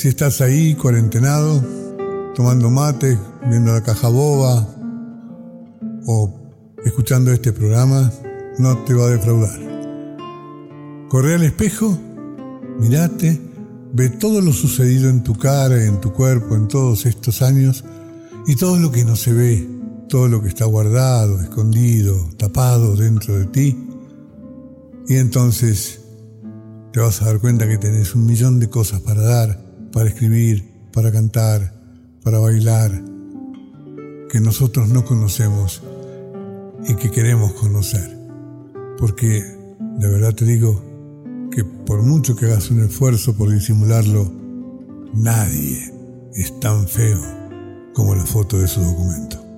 Si estás ahí cuarentenado, tomando mate, viendo la caja boba o escuchando este programa, no te va a defraudar. Corre al espejo, mirate, ve todo lo sucedido en tu cara, en tu cuerpo, en todos estos años y todo lo que no se ve, todo lo que está guardado, escondido, tapado dentro de ti. Y entonces te vas a dar cuenta que tenés un millón de cosas para dar, para escribir, para cantar, para bailar, que nosotros no conocemos y que queremos conocer. Porque de verdad te digo que por mucho que hagas un esfuerzo por disimularlo, nadie es tan feo como la foto de su documento.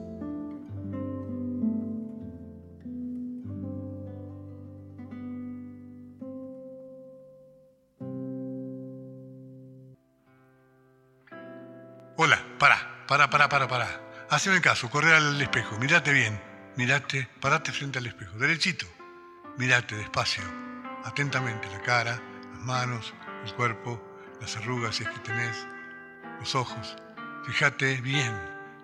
Para, para, para, para, para. Haceme caso, corre al espejo, mirate bien, mirate, parate frente al espejo, derechito, mirate despacio, atentamente la cara, las manos, el cuerpo, las arrugas si es que tenés, los ojos. Fíjate bien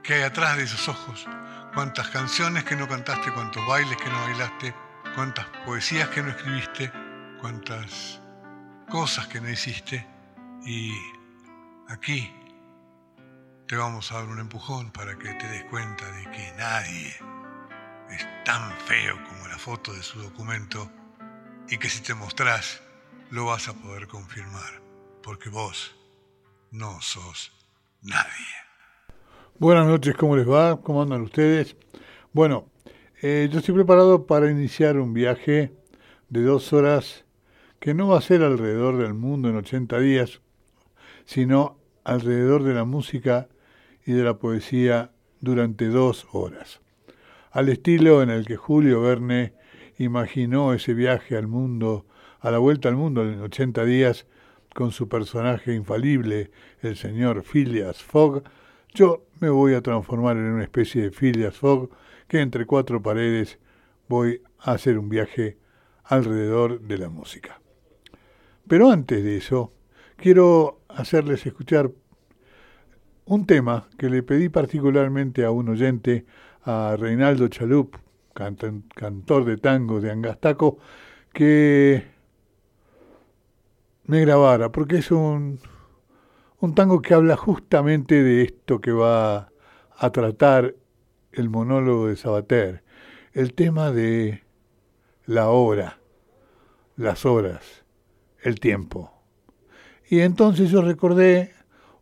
qué hay atrás de esos ojos, cuántas canciones que no cantaste, cuántos bailes que no bailaste, cuántas poesías que no escribiste, cuántas cosas que no hiciste. Y aquí te vamos a dar un empujón para que te des cuenta de que nadie es tan feo como la foto de su documento y que si te mostrás lo vas a poder confirmar, porque vos no sos nadie. Buenas noches, ¿cómo les va? ¿Cómo andan ustedes? Bueno, eh, yo estoy preparado para iniciar un viaje de dos horas que no va a ser alrededor del mundo en 80 días, sino alrededor de la música y de la poesía durante dos horas, al estilo en el que Julio Verne imaginó ese viaje al mundo, a la vuelta al mundo en 80 días, con su personaje infalible, el señor Phileas Fogg, yo me voy a transformar en una especie de Phileas Fogg que entre cuatro paredes voy a hacer un viaje alrededor de la música. Pero antes de eso, quiero hacerles escuchar un tema que le pedí particularmente a un oyente, a Reinaldo Chalup, cantor de tango de Angastaco, que me grabara, porque es un, un tango que habla justamente de esto que va a tratar el monólogo de Sabater, el tema de la hora, las horas, el tiempo. Y entonces yo recordé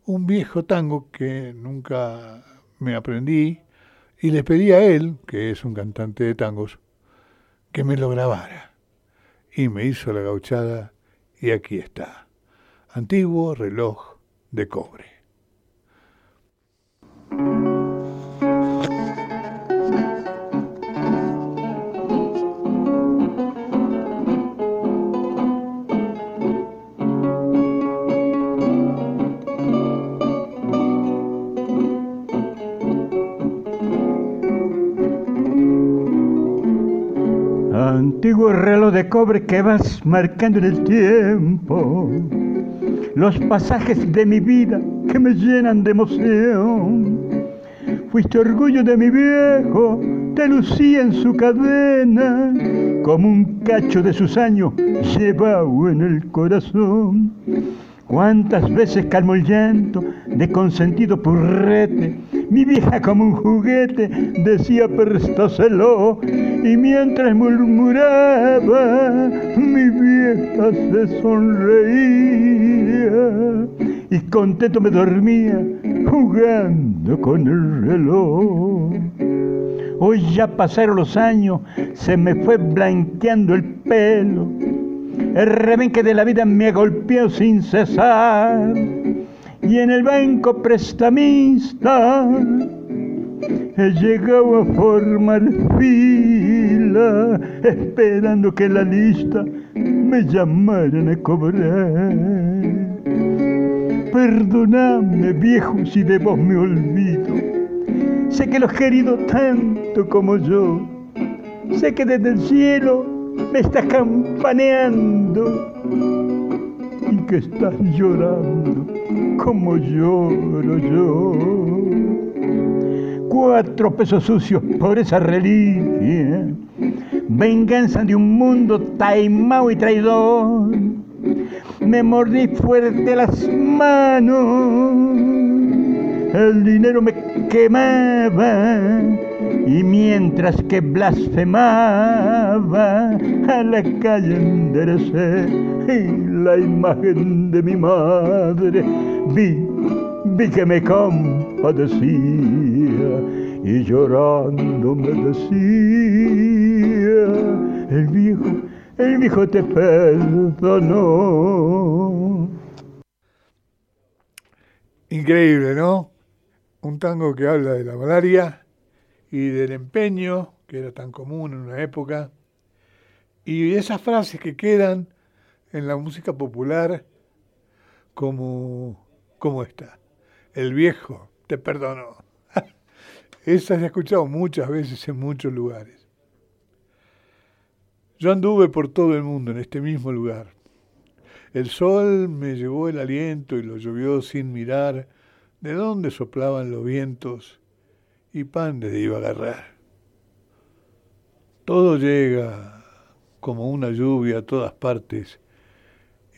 un viejo tango que nunca me aprendí y le pedí a él, que es un cantante de tangos, que me lo grabara. Y me hizo la gauchada y aquí está. Antiguo reloj de cobre. Antiguo reloj de cobre que vas marcando en el tiempo los pasajes de mi vida que me llenan de emoción. Fuiste orgullo de mi viejo, te lucía en su cadena, como un cacho de sus años llevado en el corazón. Cuántas veces calmo el llanto de consentido purrete, mi vieja como un juguete decía préstaselo, y mientras murmuraba, mi vieja se sonreía. Y contento me dormía jugando con el reloj. Hoy ya pasaron los años, se me fue blanqueando el pelo. El rebenque de la vida me golpeó sin cesar y en el banco prestamista he llegado a formar fila esperando que la lista me llamaran a cobrar. Perdóname viejo si de vos me olvido. Sé que lo he querido tanto como yo. Sé que desde el cielo me está campaneando que estás llorando como lloro yo. Cuatro pesos sucios por esa reliquia, venganza de un mundo taimado y traidor. Me mordí fuerte las manos, el dinero me quemaba y mientras que blasfemaba a la calle enderecé y la imagen de mi madre vi, vi que me compadecía y llorando me decía, el viejo, el viejo te perdonó. Increíble, ¿no? Un tango que habla de la malaria y del empeño, que era tan común en una época, y esas frases que quedan en la música popular como, como esta. El viejo, te perdono. Esa se ha escuchado muchas veces en muchos lugares. Yo anduve por todo el mundo en este mismo lugar. El sol me llevó el aliento y lo llovió sin mirar de dónde soplaban los vientos y pan de iba a agarrar. Todo llega como una lluvia a todas partes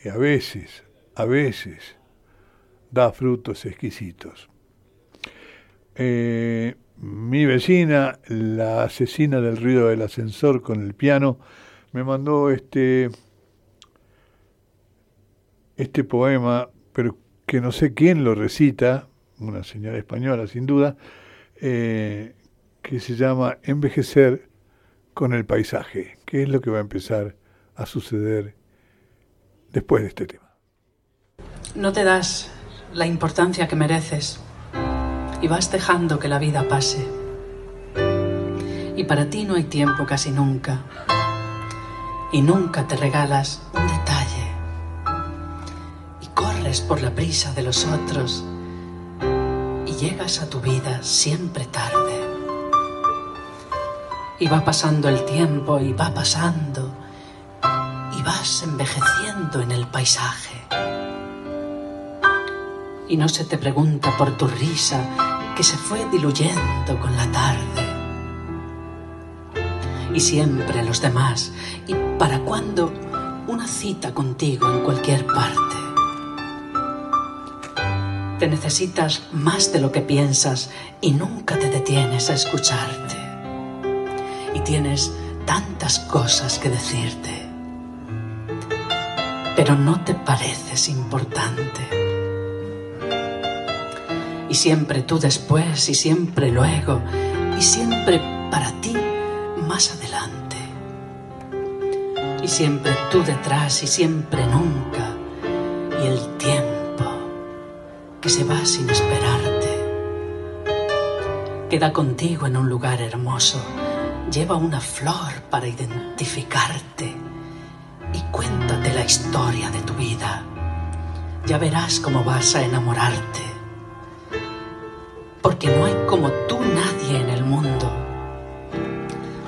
y a veces, a veces, da frutos exquisitos. Eh, mi vecina, la asesina del ruido del ascensor con el piano, me mandó este, este poema, pero que no sé quién lo recita, una señora española sin duda, eh, que se llama Envejecer con el paisaje, que es lo que va a empezar a suceder después de este tema. No te das la importancia que mereces y vas dejando que la vida pase. Y para ti no hay tiempo casi nunca. Y nunca te regalas un detalle. Y corres por la prisa de los otros llegas a tu vida siempre tarde. Y va pasando el tiempo y va pasando y vas envejeciendo en el paisaje. Y no se te pregunta por tu risa que se fue diluyendo con la tarde. Y siempre los demás. ¿Y para cuándo una cita contigo en cualquier parte? Te necesitas más de lo que piensas y nunca te detienes a escucharte. Y tienes tantas cosas que decirte. Pero no te pareces importante. Y siempre tú después y siempre luego y siempre para ti más adelante. Y siempre tú detrás y siempre nunca. Se va sin esperarte. Queda contigo en un lugar hermoso, lleva una flor para identificarte y cuéntate la historia de tu vida. Ya verás cómo vas a enamorarte. Porque no hay como tú nadie en el mundo.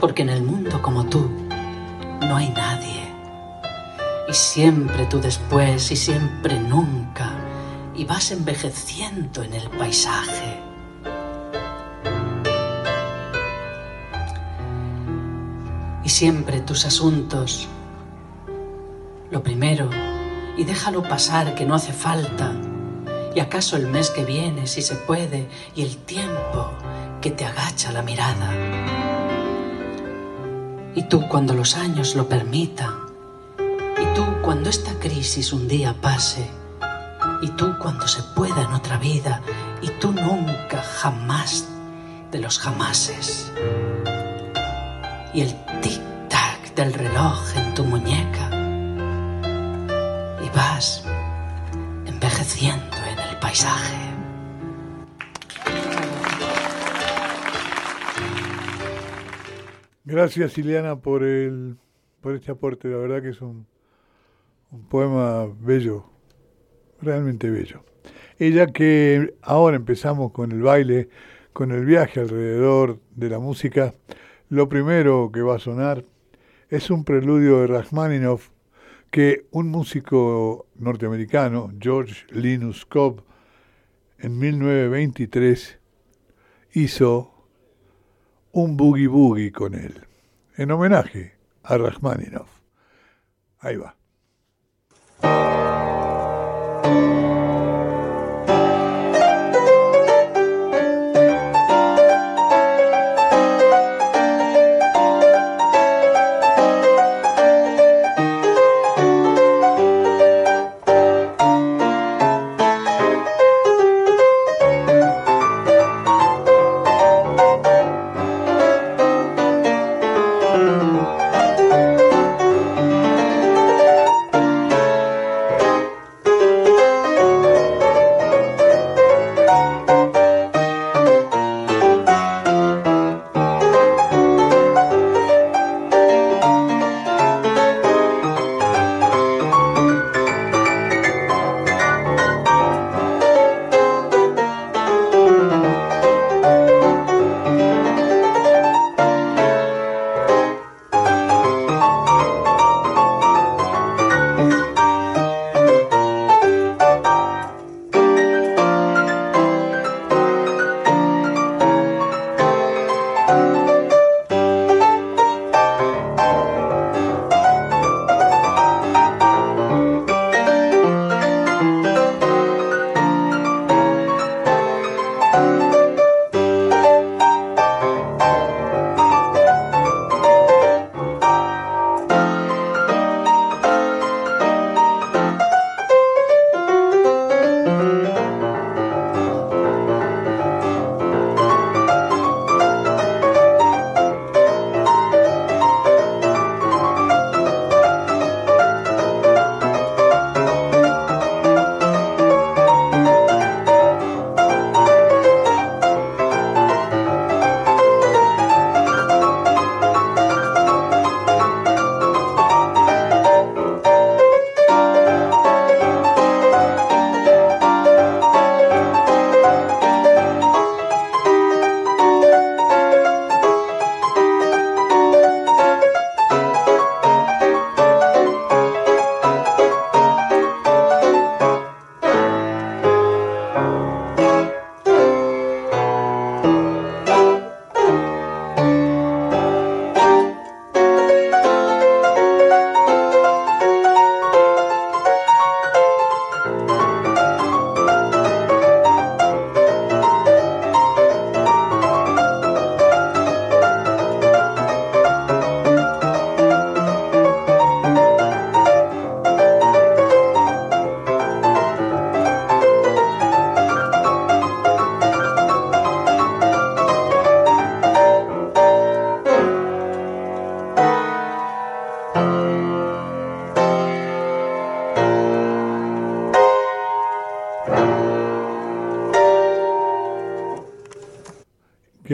Porque en el mundo como tú no hay nadie. Y siempre tú después y siempre nunca y vas envejeciendo en el paisaje. Y siempre tus asuntos, lo primero, y déjalo pasar que no hace falta, y acaso el mes que viene, si se puede, y el tiempo que te agacha la mirada. Y tú cuando los años lo permitan, y tú cuando esta crisis un día pase, y tú cuando se pueda en otra vida, y tú nunca jamás de los jamases. Y el tic-tac del reloj en tu muñeca, y vas envejeciendo en el paisaje. Gracias, Ileana, por, el, por este aporte. La verdad que es un, un poema bello realmente bello. Ella que ahora empezamos con el baile, con el viaje alrededor de la música, lo primero que va a sonar es un preludio de Rachmaninoff que un músico norteamericano, George Linus Cobb, en 1923 hizo un boogie boogie con él, en homenaje a Rachmaninoff. Ahí va.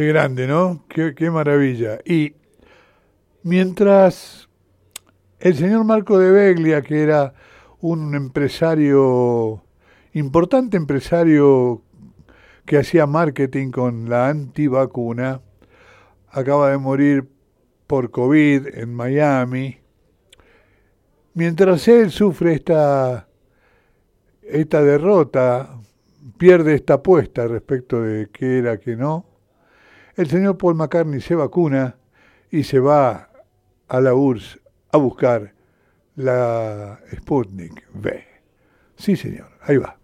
Grande, ¿no? Qué, maravilla. Y mientras el señor Marco de Beglia, que era un empresario, importante empresario que hacía marketing con la antivacuna, acaba de morir por COVID en Miami. Mientras él sufre esta, esta derrota, pierde esta apuesta respecto de qué era, qué no, el señor Paul McCartney se vacuna y se va a la URSS a buscar la Sputnik V. Sí, señor, ahí va.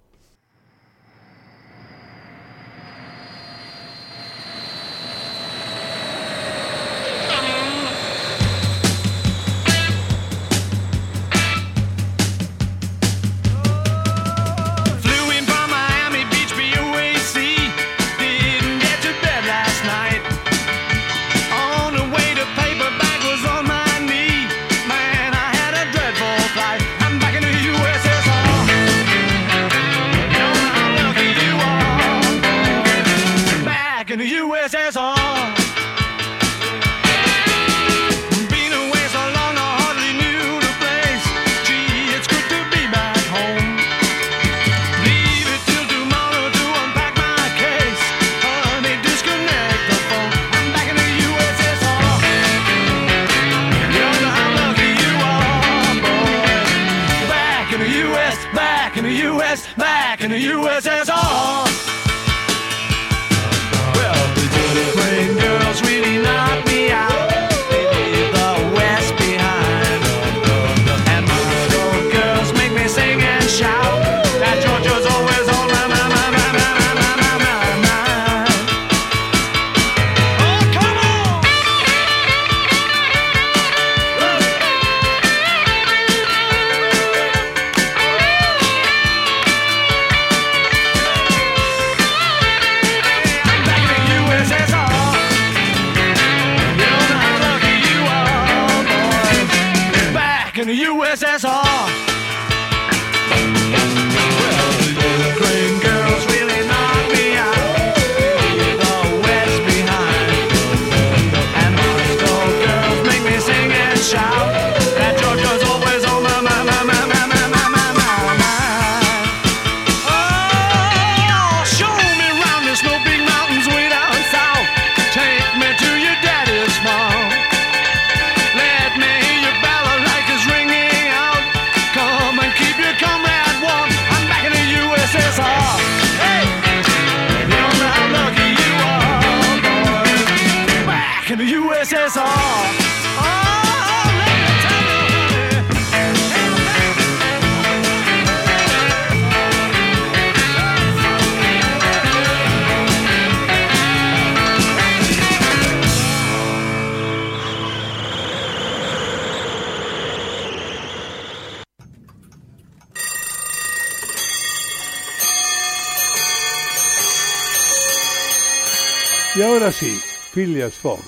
Y ahora sí, Phileas Fogg,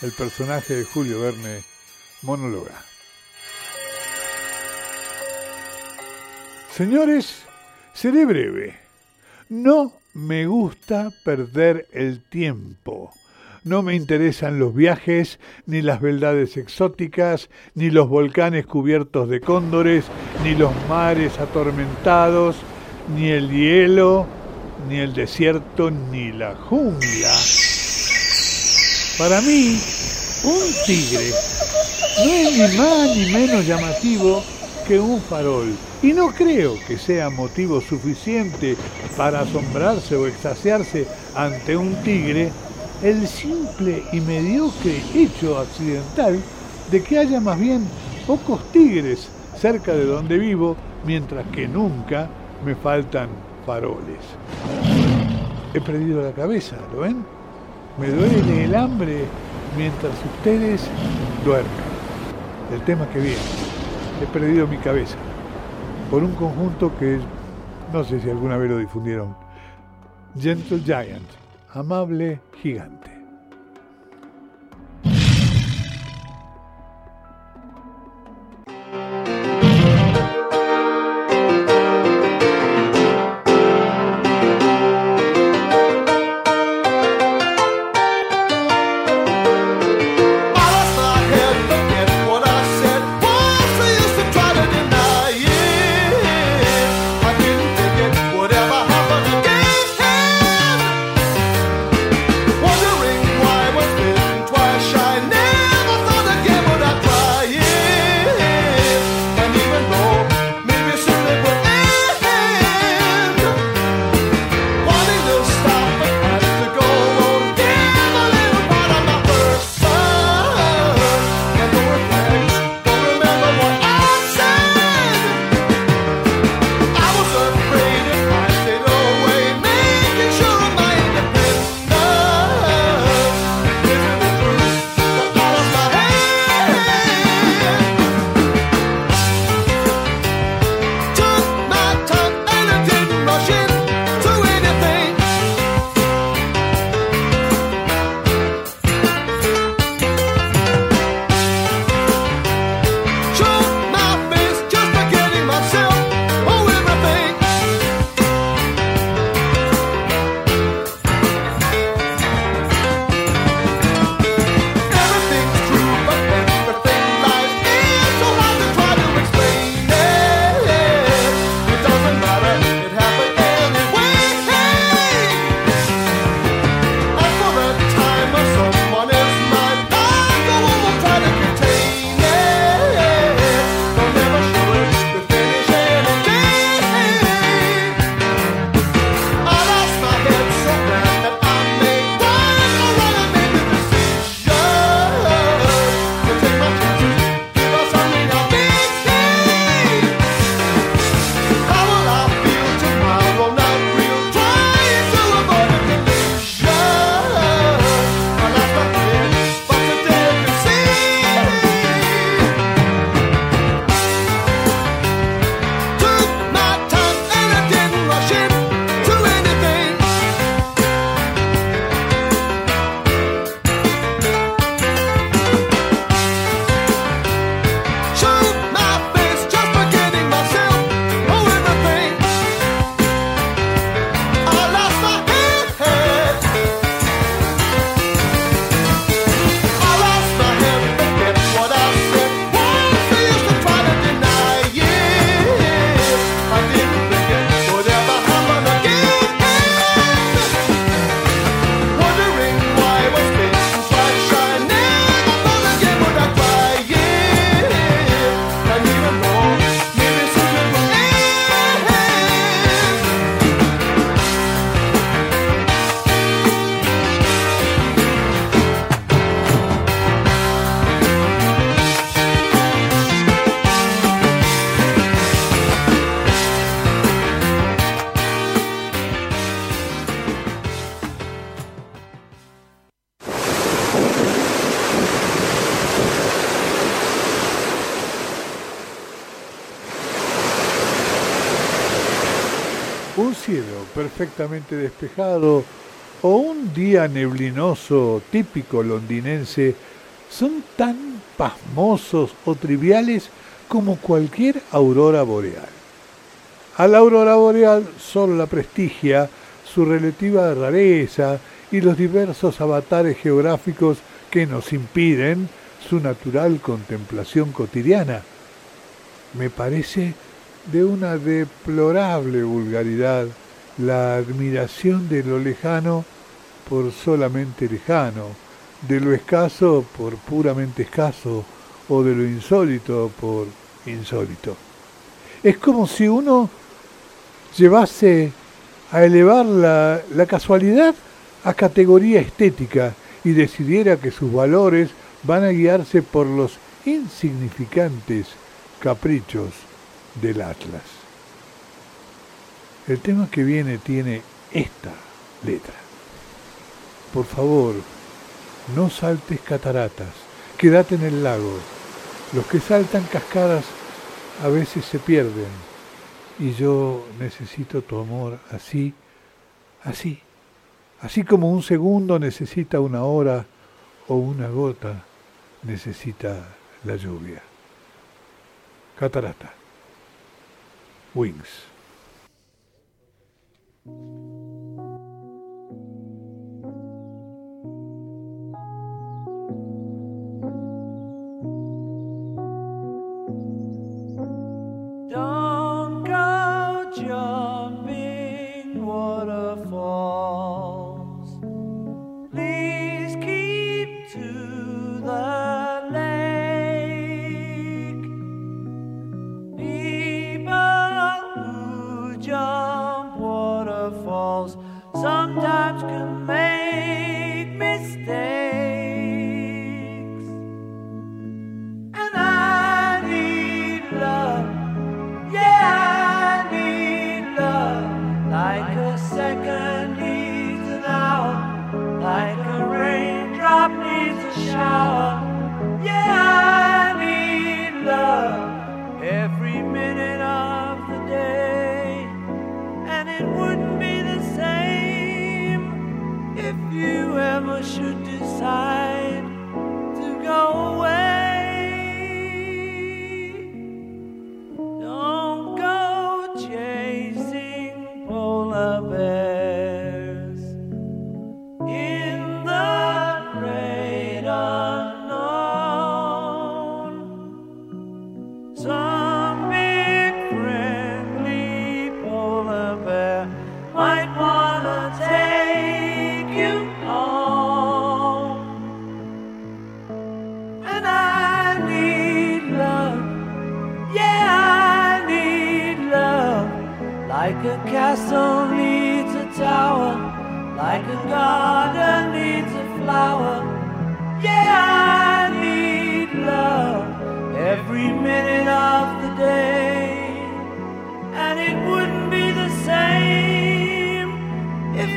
el personaje de Julio Verne, monóloga. Señores, seré breve. No me gusta perder el tiempo. No me interesan los viajes, ni las beldades exóticas, ni los volcanes cubiertos de cóndores, ni los mares atormentados, ni el hielo, ni el desierto, ni la jungla. Para mí, un tigre no es ni más ni menos llamativo que un farol. Y no creo que sea motivo suficiente para asombrarse o extasiarse ante un tigre el simple y mediocre hecho accidental de que haya más bien pocos tigres cerca de donde vivo, mientras que nunca me faltan faroles. He perdido la cabeza, ¿lo ven? Me duele el hambre mientras ustedes duermen. El tema que viene. He perdido mi cabeza por un conjunto que no sé si alguna vez lo difundieron. Gentle Giant, amable gigante. Perfectamente despejado o un día neblinoso típico londinense son tan pasmosos o triviales como cualquier aurora boreal. A la aurora boreal solo la prestigia su relativa rareza y los diversos avatares geográficos que nos impiden su natural contemplación cotidiana. Me parece de una deplorable vulgaridad la admiración de lo lejano por solamente lejano, de lo escaso por puramente escaso o de lo insólito por insólito. Es como si uno llevase a elevar la, la casualidad a categoría estética y decidiera que sus valores van a guiarse por los insignificantes caprichos del Atlas. El tema que viene tiene esta letra. Por favor, no saltes cataratas, quédate en el lago. Los que saltan cascadas a veces se pierden y yo necesito tu amor así, así, así como un segundo necesita una hora o una gota necesita la lluvia. Catarata. Wings. Don't should do.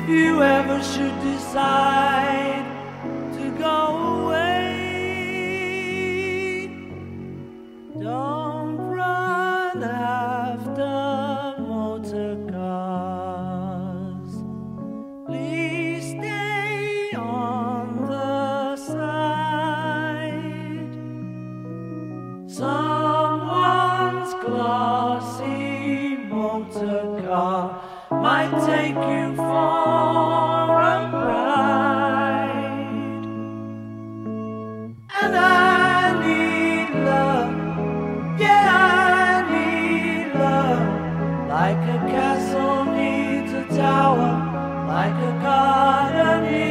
You ever should decide Like a castle needs a tower, like a garden